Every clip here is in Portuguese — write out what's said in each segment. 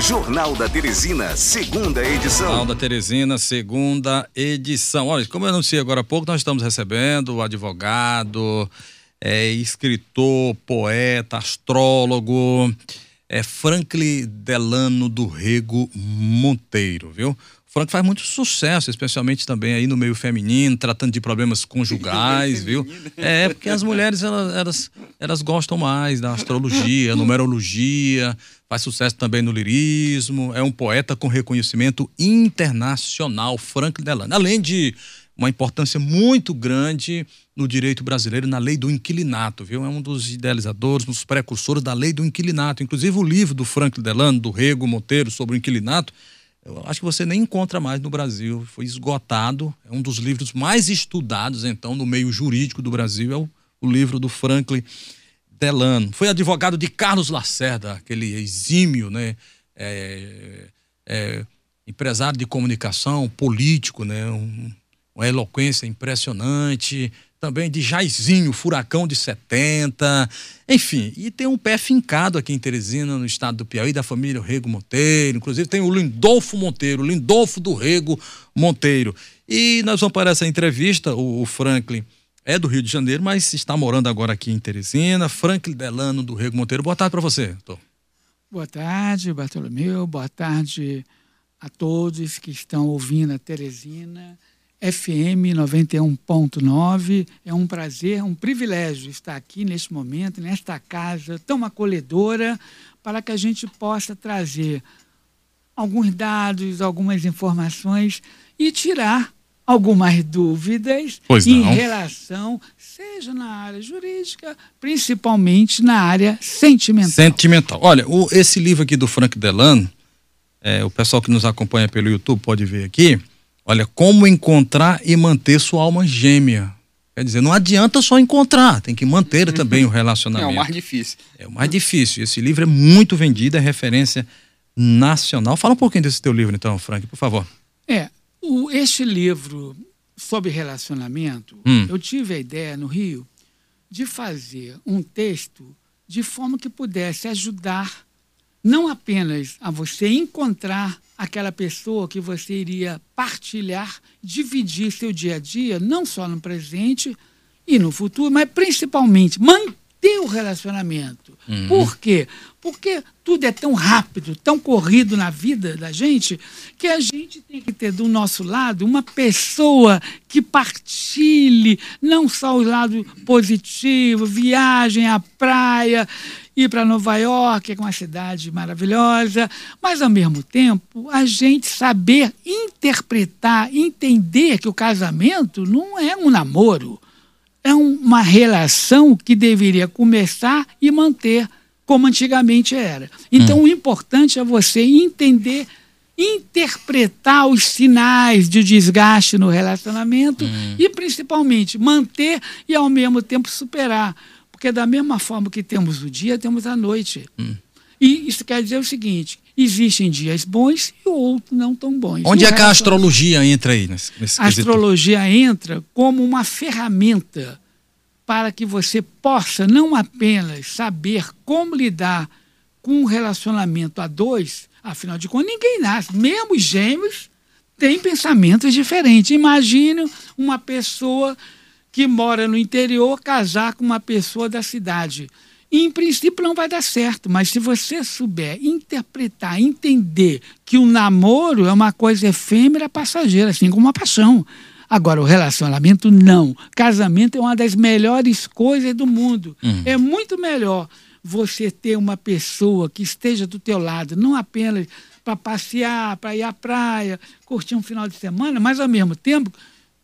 Jornal da Teresina, segunda edição. Jornal da Teresina, segunda edição. Olha, como eu anunciei agora há pouco, nós estamos recebendo o advogado, é, escritor, poeta, astrólogo, é Franklin Delano do Rego Monteiro, viu? Frank faz muito sucesso, especialmente também aí no meio feminino, tratando de problemas conjugais, viu? É, porque as mulheres, elas, elas, elas gostam mais da astrologia, numerologia, faz sucesso também no lirismo, é um poeta com reconhecimento internacional, Frank Delano. Além de uma importância muito grande no direito brasileiro, na lei do inquilinato, viu? É um dos idealizadores, um dos precursores da lei do inquilinato. Inclusive o livro do Frank Delano, do Rego Monteiro, sobre o inquilinato, eu acho que você nem encontra mais no Brasil, foi esgotado. É um dos livros mais estudados, então, no meio jurídico do Brasil, é o, o livro do Franklin Delano. Foi advogado de Carlos Lacerda, aquele exímio, né? É, é, empresário de comunicação, político, né? Um, uma eloquência impressionante, também de Jairzinho, Furacão de 70, enfim, e tem um pé fincado aqui em Teresina, no estado do Piauí, da família Rego Monteiro, inclusive tem o Lindolfo Monteiro, Lindolfo do Rego Monteiro. E nós vamos para essa entrevista, o, o Franklin é do Rio de Janeiro, mas está morando agora aqui em Teresina, Franklin Delano do Rego Monteiro. Boa tarde para você, doutor. Boa tarde, Bartolomeu, boa tarde a todos que estão ouvindo a Teresina. FM 91.9. É um prazer, um privilégio estar aqui neste momento, nesta casa tão acolhedora, para que a gente possa trazer alguns dados, algumas informações e tirar algumas dúvidas em relação, seja na área jurídica, principalmente na área sentimental. Sentimental. Olha, o, esse livro aqui do Frank Delano, é, o pessoal que nos acompanha pelo YouTube pode ver aqui Olha, como encontrar e manter sua alma gêmea. Quer dizer, não adianta só encontrar, tem que manter também o relacionamento. É o mais difícil. É o mais difícil. Esse livro é muito vendido, é referência nacional. Fala um pouquinho desse teu livro, então, Frank, por favor. É, o, este livro sobre relacionamento, hum. eu tive a ideia no Rio de fazer um texto de forma que pudesse ajudar não apenas a você encontrar aquela pessoa que você iria partilhar, dividir seu dia a dia, não só no presente e no futuro, mas principalmente manter o relacionamento. Uhum. Por quê? Porque tudo é tão rápido, tão corrido na vida da gente, que a gente tem que ter do nosso lado uma pessoa que partilhe não só o lado positivo, viagem à praia, ir para Nova York, que é uma cidade maravilhosa, mas ao mesmo tempo a gente saber interpretar, entender que o casamento não é um namoro, é uma relação que deveria começar e manter como antigamente era. Então hum. o importante é você entender interpretar os sinais de desgaste no relacionamento hum. e principalmente manter e ao mesmo tempo superar. Porque da mesma forma que temos o dia, temos a noite. Hum. E isso quer dizer o seguinte: existem dias bons e outros não tão bons. Onde é que a astrologia entra aí? Nesse, nesse a astrologia entra como uma ferramenta para que você possa não apenas saber como lidar com um relacionamento a dois, afinal de contas, ninguém nasce, mesmo os gêmeos têm pensamentos diferentes. Imagine uma pessoa que mora no interior casar com uma pessoa da cidade. E, em princípio não vai dar certo, mas se você souber interpretar, entender que o namoro é uma coisa efêmera, passageira, assim como a paixão. Agora, o relacionamento, não. Casamento é uma das melhores coisas do mundo. Uhum. É muito melhor você ter uma pessoa que esteja do teu lado, não apenas para passear, para ir à praia, curtir um final de semana, mas ao mesmo tempo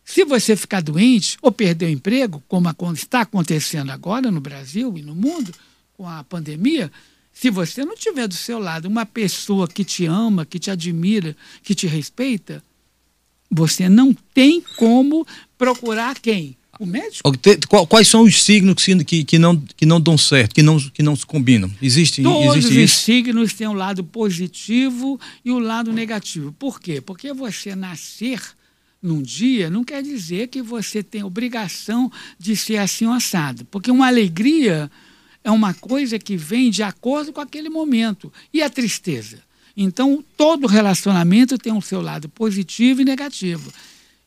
se você ficar doente ou perder o emprego, como está acontecendo agora no Brasil e no mundo, com a pandemia, se você não tiver do seu lado uma pessoa que te ama, que te admira, que te respeita, você não tem como procurar quem? O médico? Quais são os signos que, que, não, que não dão certo, que não, que não se combinam? Existe, Todos existe os isso? signos têm o um lado positivo e o um lado negativo. Por quê? Porque você nascer num dia não quer dizer que você tem obrigação de ser assim assado. Porque uma alegria é uma coisa que vem de acordo com aquele momento. E a tristeza? Então, todo relacionamento tem o seu lado positivo e negativo.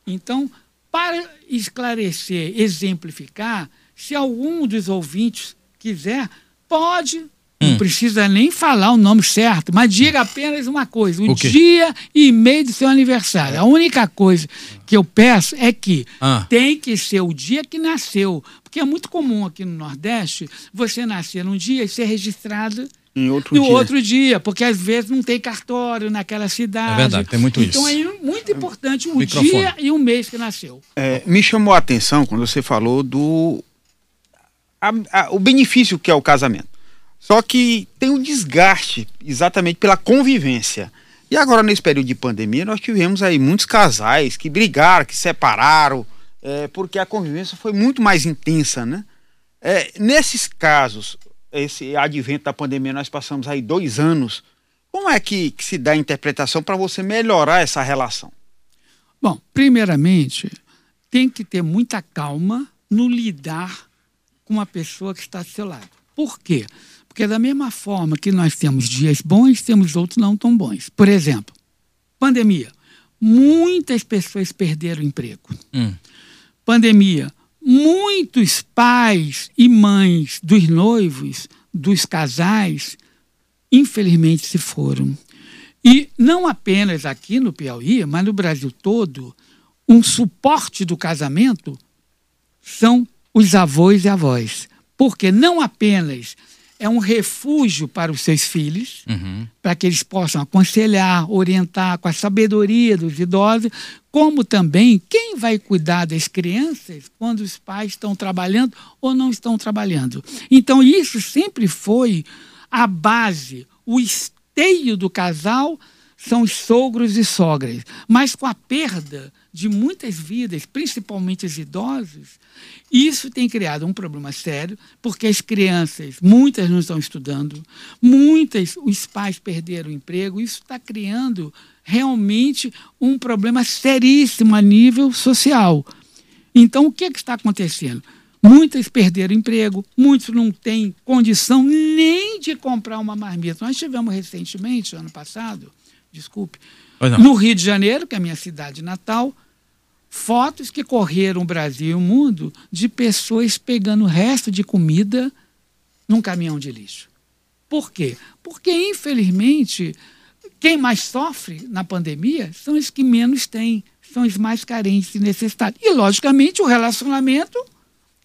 Então, para esclarecer, exemplificar, se algum dos ouvintes quiser, pode Hum. Não precisa nem falar o nome certo, mas diga apenas uma coisa: o, o dia e meio do seu aniversário. A única coisa que eu peço é que ah. tem que ser o dia que nasceu. Porque é muito comum aqui no Nordeste você nascer num dia e ser registrado em outro no dia. outro dia, porque às vezes não tem cartório naquela cidade. É verdade, tem muito então, isso. Então é muito importante o Microfone. dia e o mês que nasceu. É, me chamou a atenção quando você falou do a, a, o benefício que é o casamento. Só que tem um desgaste exatamente pela convivência. E agora, nesse período de pandemia, nós tivemos aí muitos casais que brigaram, que separaram, é, porque a convivência foi muito mais intensa, né? É, nesses casos, esse advento da pandemia, nós passamos aí dois anos. Como é que, que se dá a interpretação para você melhorar essa relação? Bom, primeiramente, tem que ter muita calma no lidar com a pessoa que está do seu lado. Por quê? Porque da mesma forma que nós temos dias bons, temos outros não tão bons. Por exemplo, pandemia. Muitas pessoas perderam emprego. Hum. Pandemia. Muitos pais e mães dos noivos, dos casais, infelizmente se foram. E não apenas aqui no Piauí, mas no Brasil todo, um suporte do casamento são os avós e avós. Porque não apenas é um refúgio para os seus filhos, uhum. para que eles possam aconselhar, orientar com a sabedoria dos idosos, como também quem vai cuidar das crianças quando os pais estão trabalhando ou não estão trabalhando. Então, isso sempre foi a base, o esteio do casal são os sogros e sogras. Mas com a perda de muitas vidas, principalmente os idosos, isso tem criado um problema sério, porque as crianças, muitas não estão estudando, muitas, os pais perderam o emprego, isso está criando realmente um problema seríssimo a nível social. Então, o que, é que está acontecendo? Muitas perderam emprego, muitos não têm condição nem de comprar uma marmita. Nós tivemos recentemente, ano passado, desculpe, no Rio de Janeiro, que é a minha cidade natal, fotos que correram o Brasil e o mundo de pessoas pegando resto de comida num caminhão de lixo. Por quê? Porque, infelizmente, quem mais sofre na pandemia são os que menos têm, são os mais carentes e necessitados. E, logicamente, o relacionamento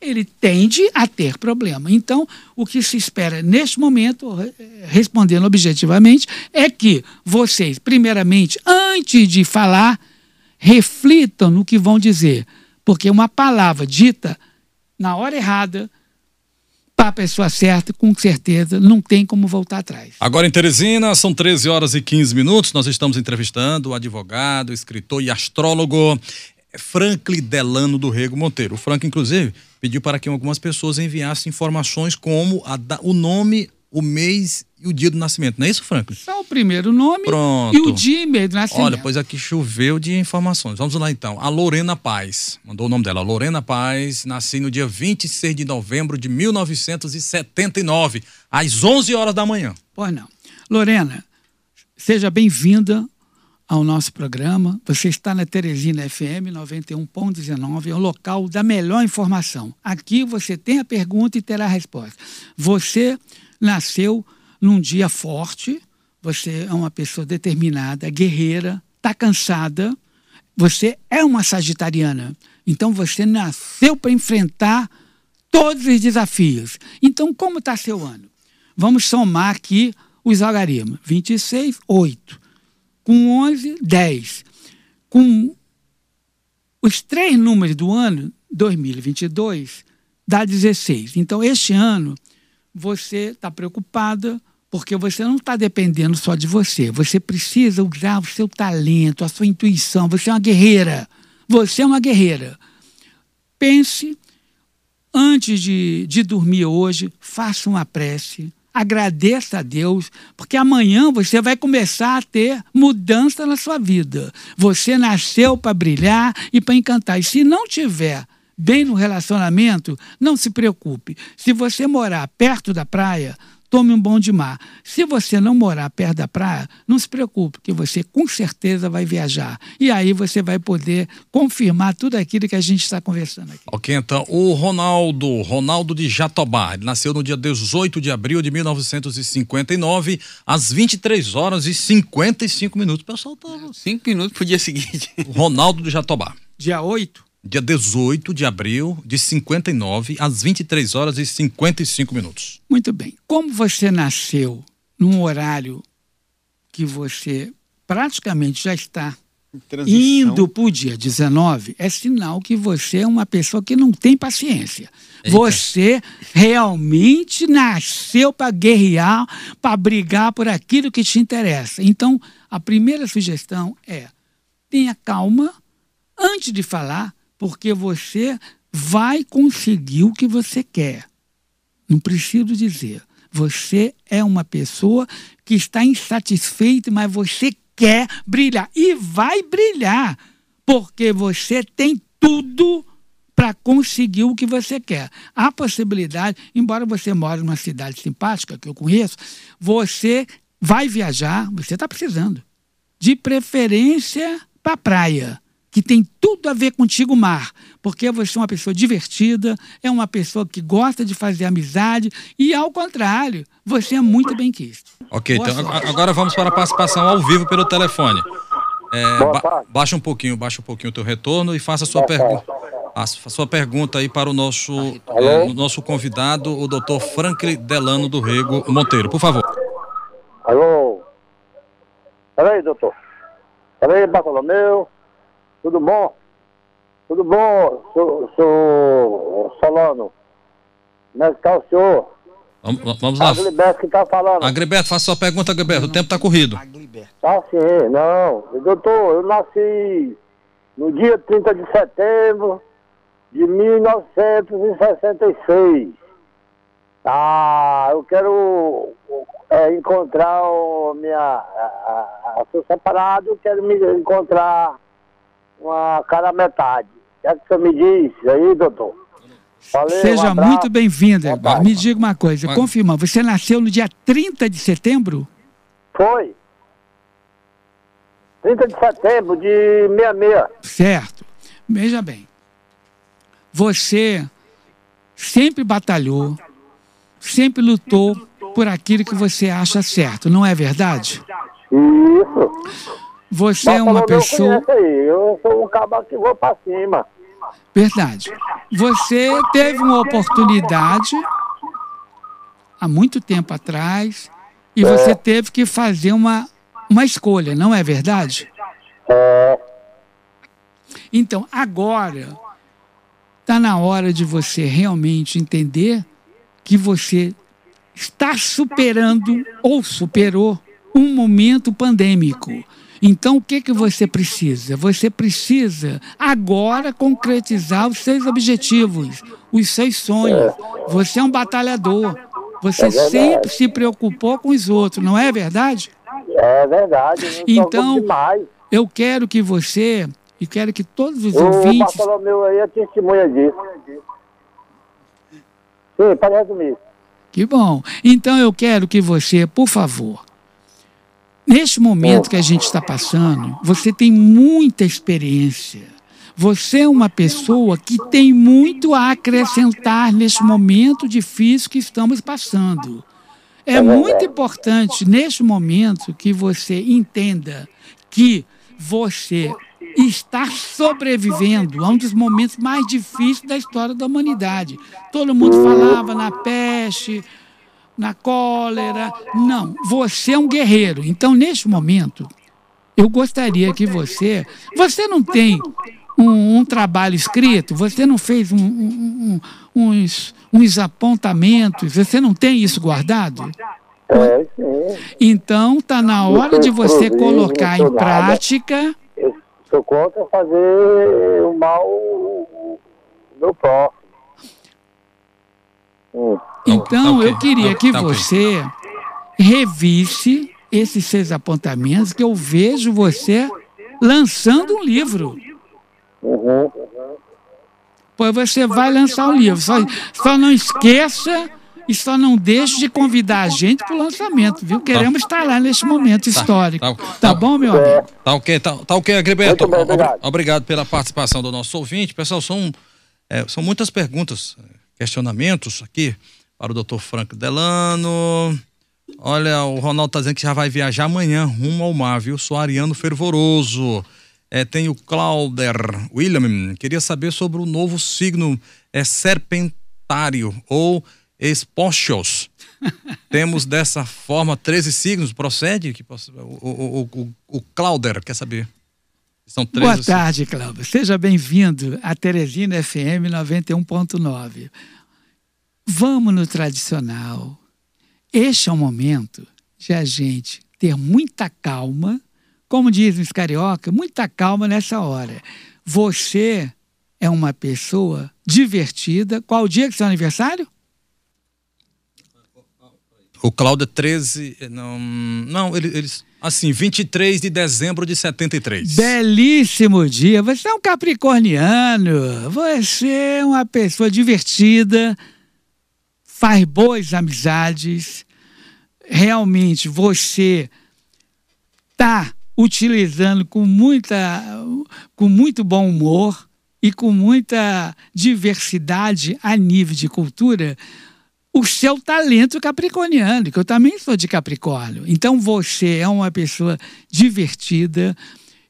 ele tende a ter problema. Então, o que se espera neste momento, respondendo objetivamente, é que vocês, primeiramente, antes de falar, reflitam no que vão dizer. Porque uma palavra dita na hora errada, para a pessoa certa, com certeza, não tem como voltar atrás. Agora em Teresina, são 13 horas e 15 minutos. Nós estamos entrevistando o advogado, escritor e astrólogo Franklin Delano do Rego Monteiro. O Frank, inclusive, pediu para que algumas pessoas enviassem informações como a, o nome, o mês e o dia do nascimento. Não é isso, Franklin? Só o primeiro nome Pronto. e o dia e mês do nascimento. Olha, pois aqui choveu de informações. Vamos lá então. A Lorena Paz, mandou o nome dela. Lorena Paz, nasci no dia 26 de novembro de 1979, às 11 horas da manhã. Pois não. Lorena, seja bem-vinda ao nosso programa. Você está na Teresina FM 91.19, é o local da melhor informação. Aqui você tem a pergunta e terá a resposta. Você nasceu num dia forte, você é uma pessoa determinada, guerreira, está cansada, você é uma sagitariana. Então você nasceu para enfrentar todos os desafios. Então, como está seu ano? Vamos somar aqui os algarismos. 26, 8 com 11, 10. Com os três números do ano 2022, dá 16. Então, este ano, você está preocupada porque você não está dependendo só de você. Você precisa usar o seu talento, a sua intuição. Você é uma guerreira. Você é uma guerreira. Pense, antes de, de dormir hoje, faça uma prece agradeça a Deus, porque amanhã você vai começar a ter mudança na sua vida. Você nasceu para brilhar e para encantar. E se não tiver bem no relacionamento, não se preocupe. Se você morar perto da praia, tome um bom de mar. Se você não morar perto da praia, não se preocupe, que você com certeza vai viajar. E aí você vai poder confirmar tudo aquilo que a gente está conversando aqui. Ok, então, o Ronaldo, Ronaldo de Jatobá, ele nasceu no dia 18 de abril de 1959, às 23 horas e 55 minutos. O pessoal tá... Cinco minutos pro dia seguinte. Ronaldo de Jatobá. Dia 8? Dia 18 de abril de 59, às 23 horas e 55 minutos. Muito bem. Como você nasceu num horário que você praticamente já está Transição. indo para o dia 19, é sinal que você é uma pessoa que não tem paciência. Eita. Você realmente nasceu para guerrear, para brigar por aquilo que te interessa. Então, a primeira sugestão é: tenha calma antes de falar, porque você vai conseguir o que você quer. Não preciso dizer. Você é uma pessoa que está insatisfeita, mas você quer brilhar. E vai brilhar, porque você tem tudo para conseguir o que você quer. Há possibilidade, embora você more numa cidade simpática, que eu conheço, você vai viajar, você está precisando. De preferência para a praia que tem tudo a ver contigo, mar, porque você é uma pessoa divertida, é uma pessoa que gosta de fazer amizade e, ao contrário, você é muito bem quisto. Ok, Boa então sorte. ag- agora vamos para a participação ao vivo pelo telefone. É, ba- baixa um pouquinho, baixa um pouquinho o teu retorno e faça a sua pergunta. A sua pergunta aí para o nosso, é, o nosso convidado, o doutor Franklin Delano do Rego Monteiro. Por favor. Alô? Peraí, doutor. Peraí, Bartolomeu. Tudo bom? Tudo bom, sou, sou Solano. Como é que tá o senhor? Vamos, vamos lá. Agriberto que tá falando. Agriberto, faça sua pergunta, Agriberto. O tempo está corrido. Agliberto. Tá sim, não. Doutor, eu nasci no dia 30 de setembro de 1966. Ah, eu quero é, encontrar o minha. A, a, a- sou separado, eu quero me encontrar uma cara metade. O que é que você me diz aí, doutor? Valeu, um Seja abraço. muito bem-vindo. Me diga uma coisa, Vai. confirma, você nasceu no dia 30 de setembro? Foi. 30 de setembro de 66. Certo. Veja bem. Você sempre batalhou, sempre lutou por aquilo que você acha certo, não é verdade? Isso. Você é uma pessoa. aí. Eu sou um cabo que vou pra cima. Verdade. Você teve uma oportunidade há muito tempo atrás e você teve que fazer uma, uma escolha, não é verdade? É, Então, agora está na hora de você realmente entender que você está superando ou superou um momento pandêmico. Então, o que, que você precisa? Você precisa agora concretizar os seus objetivos, os seus sonhos. Você é um batalhador. Você verdade. sempre se preocupou com os outros, não é verdade? é verdade. Então. Eu quero que você, e quero que todos os O ouvintes Bartolomeu aí é testemunha disso. Sim, pode resumir. Que bom. Então eu quero que você, por favor, neste momento que a gente está passando, você tem muita experiência. Você é uma pessoa que tem muito a acrescentar neste momento difícil que estamos passando. É muito importante neste momento que você entenda que você está sobrevivendo a um dos momentos mais difíceis da história da humanidade. Todo mundo falava na peste, na cólera. Não, você é um guerreiro. Então, neste momento, eu gostaria que você. Você não tem um, um trabalho escrito, você não fez um- um- uns, uns apontamentos, você não tem isso guardado? É, sim. Então, está na hora de você colocar em prática. Eu sou contra fazer o mal meu próximo. Então, ok. eu queria que Tá você revisse esses seus apontamentos, que eu vejo você lançando um livro. Uhum. Pois você vai lançar o livro. Só, só não esqueça E só não deixe de convidar a gente para o lançamento, viu? Queremos tá. estar lá neste momento tá. histórico. Tá, tá, tá bom, meu amigo? Tá ok, tá, tá ok, Agriberto. Bem, obrigado. obrigado. pela participação do nosso ouvinte. Pessoal, são, é, são muitas perguntas, questionamentos aqui para o doutor Frank Delano. Olha, o Ronaldo está dizendo que já vai viajar amanhã rumo ao mar, viu? Sou ariano fervoroso. É, tem o Clauder William, queria saber sobre o novo signo é serpentário ou Espochos. Temos dessa forma 13 signos, procede? O, o, o, o Clauder quer saber. São 13 Boa tarde, Cláudio. Seja bem-vindo à Teresina FM 91.9. Vamos no tradicional. Este é o momento de a gente ter muita calma, como dizem os carioca, muita calma nessa hora. Você é uma pessoa divertida. Qual o dia que é seu aniversário? O Cláudio é 13. Não, não eles. Assim, 23 de dezembro de 73. Belíssimo dia. Você é um capricorniano. Você é uma pessoa divertida. Faz boas amizades. Realmente você está utilizando com, muita, com muito bom humor e com muita diversidade a nível de cultura o seu talento capricorniano, que eu também sou de Capricórnio. Então você é uma pessoa divertida.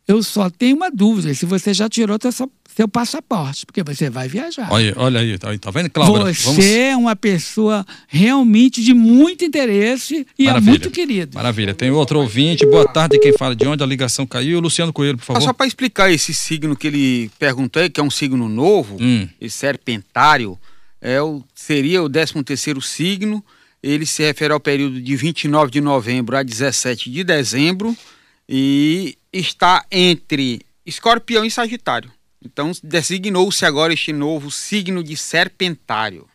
Eu só tenho uma dúvida: se você já tirou seu, seu passaporte, porque você vai viajar. Olha, olha aí, tá, tá vendo, Cláudia? Você Vamos... é uma pessoa realmente de muito interesse e é Maravilha. é muito querido. Maravilha. Tem outro ouvinte. Boa tarde, quem fala de onde a ligação caiu. Luciano Coelho, por favor. Ah, só para explicar esse signo que ele perguntou aí, que é um signo novo, hum. esse serpentário é o, seria o 13 terceiro signo, ele se refere ao período de 29 de novembro a 17 de dezembro e está entre escorpião e sagitário. Então designou-se agora este novo signo de serpentário.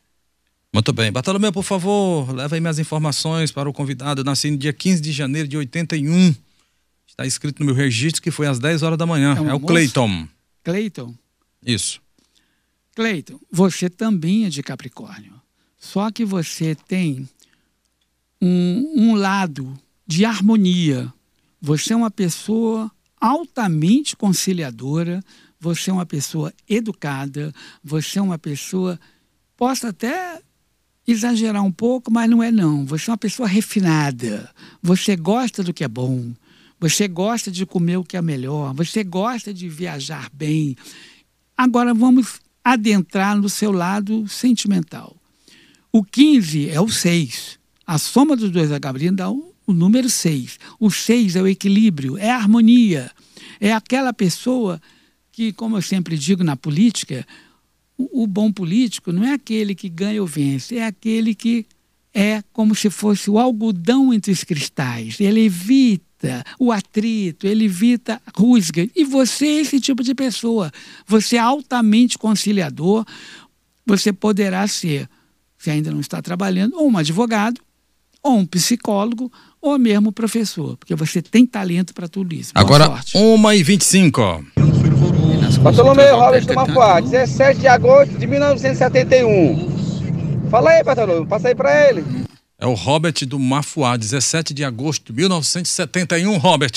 Muito bem. Bartolomeu, por favor, leva aí minhas informações para o convidado. Eu nasci no dia 15 de janeiro de 81. Está escrito no meu registro que foi às 10 horas da manhã. É, um é o Cleiton. Cleiton? Isso. Cleiton, você também é de Capricórnio. Só que você tem um, um lado de harmonia. Você é uma pessoa altamente conciliadora, você é uma pessoa educada, você é uma pessoa. Posso até exagerar um pouco, mas não é não. Você é uma pessoa refinada. Você gosta do que é bom. Você gosta de comer o que é melhor. Você gosta de viajar bem. Agora vamos adentrar no seu lado sentimental. O 15 é o 6. A soma dos dois Gabriel dá o, o número 6. O 6 é o equilíbrio, é a harmonia. É aquela pessoa que, como eu sempre digo na política, o, o bom político não é aquele que ganha ou vence, é aquele que é como se fosse o algodão entre os cristais. Ele evita o atrito, ele evita rusga. E você é esse tipo de pessoa. Você é altamente conciliador. Você poderá ser, se ainda não está trabalhando, ou um advogado, ou um psicólogo, ou mesmo professor, porque você tem talento para tudo isso. Boa Agora, 1h25. Bartolomeu Robert do Mafuá, 17 de agosto de 1971. Fala aí, Bartolomeu, passa aí para ele. É o Robert do Mafuá, 17 de agosto de 1971, Robert.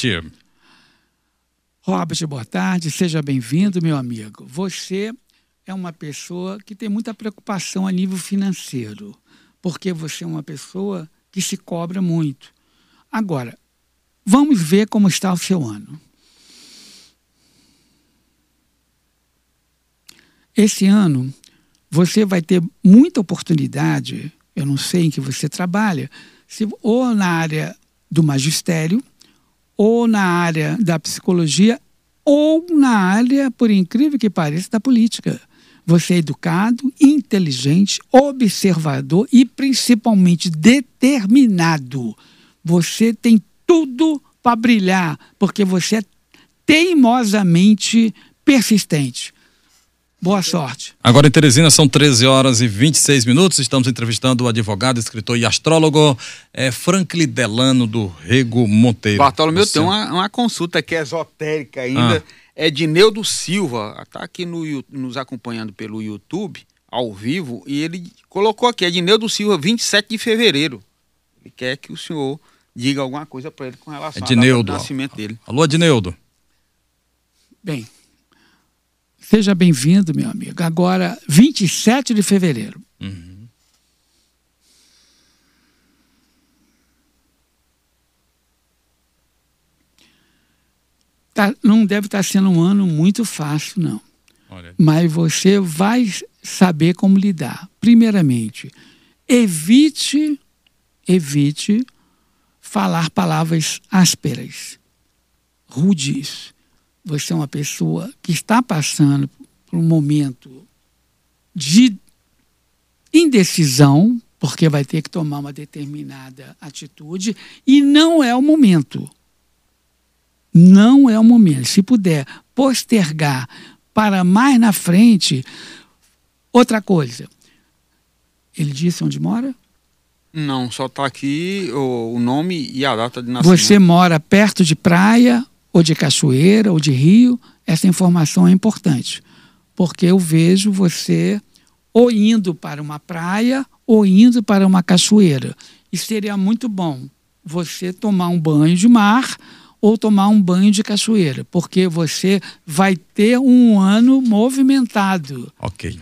Robert, boa tarde, seja bem-vindo, meu amigo. Você é uma pessoa que tem muita preocupação a nível financeiro, porque você é uma pessoa que se cobra muito. Agora, vamos ver como está o seu ano. Esse ano, você vai ter muita oportunidade eu não sei em que você trabalha, se, ou na área do magistério, ou na área da psicologia, ou na área, por incrível que pareça, da política. Você é educado, inteligente, observador e principalmente determinado. Você tem tudo para brilhar, porque você é teimosamente persistente. Boa sorte. Agora em Teresina são 13 horas e 26 minutos. Estamos entrevistando o advogado, escritor e astrólogo é, Franklin Delano do Rego Monteiro. Bartolomeu, tem uma, uma consulta que é esotérica ainda. Ah. É de Neudo Silva. Está aqui no, nos acompanhando pelo YouTube ao vivo e ele colocou aqui, Edneudo Silva, 27 de fevereiro. Ele quer que o senhor diga alguma coisa para ele com relação Edneudo. ao nascimento dele. Alô, Edneudo. Bem, seja bem-vindo, meu amigo. Agora, 27 de fevereiro. Uhum. Tá, não deve estar sendo um ano muito fácil, não. Olha. Mas você vai saber como lidar. Primeiramente, evite, evite falar palavras ásperas, rudes. Você é uma pessoa que está passando por um momento de indecisão, porque vai ter que tomar uma determinada atitude, e não é o momento. Não é o momento. Se puder postergar para mais na frente. Outra coisa. Ele disse onde mora? Não, só está aqui o, o, nome e a data de nascimento. Você mora perto de praia, ou de cachoeira, ou de rio? Essa informação é importante. Porque eu vejo você ou indo para uma praia ou indo para uma cachoeira. E seria muito bom você tomar um banho de mar ou tomar um banho de cachoeira, porque você vai ter um ano movimentado. Ok.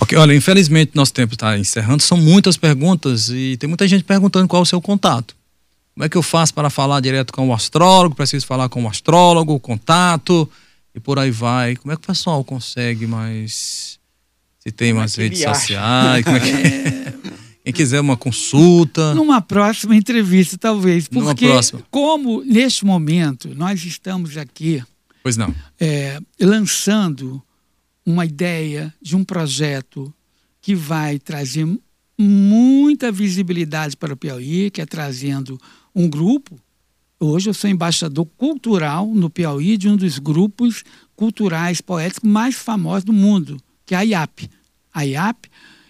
Ok, olha, infelizmente nosso tempo está encerrando, são muitas perguntas e tem muita gente perguntando qual é o seu contato. Como é que eu faço para falar direto com o astrólogo? Preciso falar com o astrólogo, contato e por aí vai. Como é que o pessoal consegue mais. Se tem umas é redes sociais? Como é que. É. Quem quiser uma consulta. Numa próxima entrevista, talvez. Porque, como neste momento nós estamos aqui. Pois não. É, lançando uma ideia de um projeto que vai trazer muita visibilidade para o Piauí, que é trazendo um grupo. Hoje eu sou embaixador cultural no Piauí de um dos grupos culturais poéticos mais famosos do mundo, que é a IAP. A IAP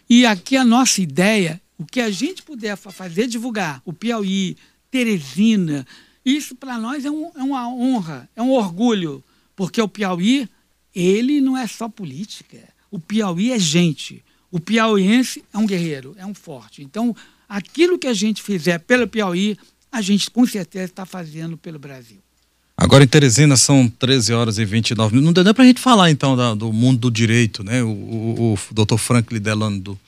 e aqui a nossa ideia, o que a gente puder fazer, divulgar o Piauí, Teresina, isso para nós é, um, é, uma honra, é um orgulho, porque o Piauí, ele não é só política, o Piauí é gente. O piauiense é um guerreiro, é um forte. Então, aquilo que a gente fizer pelo Piauí, a gente com certeza está fazendo pelo Brasil. Agora em Teresina são 13 horas e 29 minutos. Não dá para a gente falar então da, do mundo do direito, né? O, o, o doutor Franklin Delano do,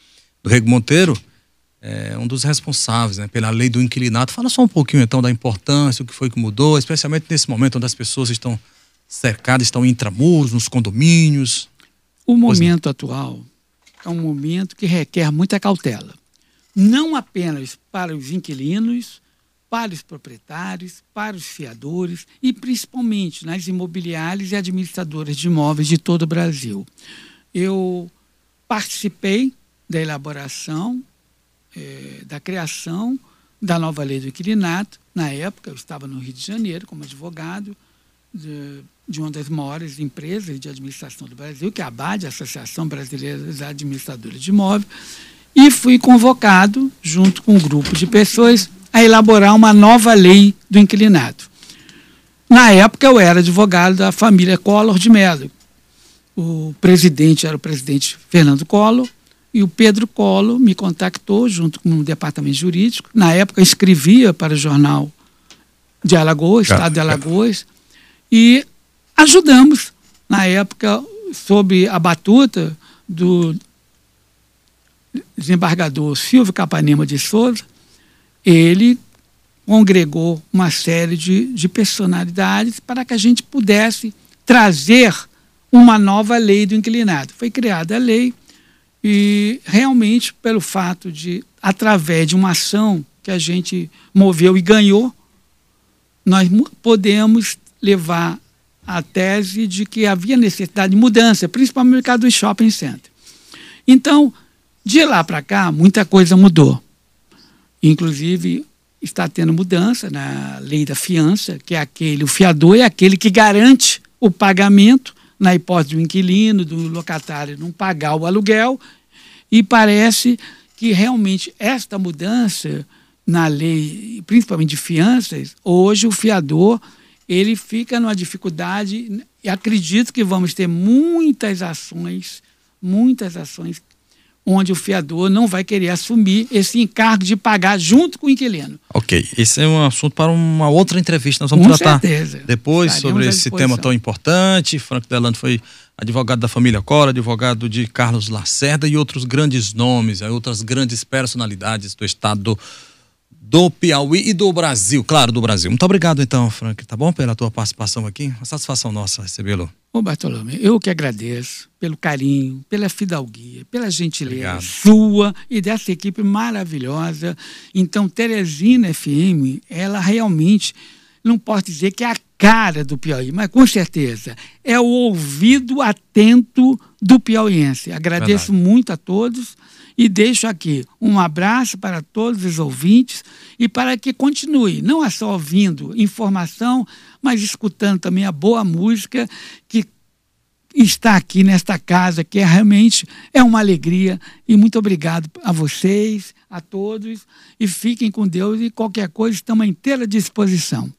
do Rego Monteiro é um dos responsáveis né, pela lei do inquilinato. Fala só um pouquinho então da importância, o que foi que mudou, especialmente nesse momento onde as pessoas estão cercadas, estão intramuros, nos condomínios. O momento atual é um momento que requer muita cautela. Não apenas para os inquilinos, para os proprietários, para os fiadores e principalmente nas imobiliárias e administradoras de imóveis de todo o Brasil. Eu participei da elaboração, é, da criação da nova lei do inquilinato. Na época, eu estava no Rio de Janeiro como advogado de, de uma das maiores empresas de administração do Brasil, que é a ABAD, Associação Brasileira das Administradoras de Imóveis, e fui convocado, junto com um grupo de pessoas, a elaborar uma nova lei do inquilinato. Na época, eu era advogado da família Collor de Mello. O presidente era o presidente Fernando Collor, e o Pedro Collor me contactou junto com o departamento jurídico. Na época, escrevia para o jornal de Alagoas, Estado de Alagoas, e ajudamos, na época, sob a batuta do desembargador Silvio Capanema de Souza, ele congregou uma série de, de personalidades para que a gente pudesse trazer uma nova lei do inclinado. Foi criada a lei e realmente pelo fato de, através de uma ação que a gente moveu e ganhou, nós podemos levar a tese de que havia necessidade de mudança, principalmente no mercado do shopping center. Então, de lá para cá, muita coisa mudou. Inclusive, está tendo mudança na lei da fiança, que é aquele, o fiador é aquele que garante o pagamento na hipótese do inquilino, do locatário não pagar o aluguel, e parece que realmente esta mudança na lei, principalmente de fianças, hoje o fiador ele fica numa dificuldade e acredito que vamos ter muitas ações, muitas ações onde o fiador não vai querer assumir esse encargo de pagar junto com o inquilino. Ok, esse é um assunto para uma outra entrevista. Nós vamos com tratar certeza. depois sobre esse tema tão importante. Franco Delano foi advogado da família Cora, advogado de Carlos Lacerda e outros grandes nomes, outras grandes personalidades do estado do Piauí e do Brasil, claro, do Brasil. Muito obrigado então, Frank, tá bom, pela tua participação aqui. Uma satisfação nossa recebê-lo. Ô Bartolomeu, eu que agradeço pelo carinho, pela fidalguia, pela gentileza Obrigado. sua e dessa equipe maravilhosa. Então, Teresina FM, ela realmente, não posso dizer que é a cara do Piauí, mas com certeza é o ouvido atento do piauiense. Agradeço Verdade. muito a todos e deixo aqui um abraço para todos os ouvintes e para que continue, não é só ouvindo informação, mas escutando também a boa música que está aqui nesta casa, que é realmente é uma alegria. E muito obrigado a vocês, a todos, e fiquem com Deus e qualquer coisa estamos à inteira disposição.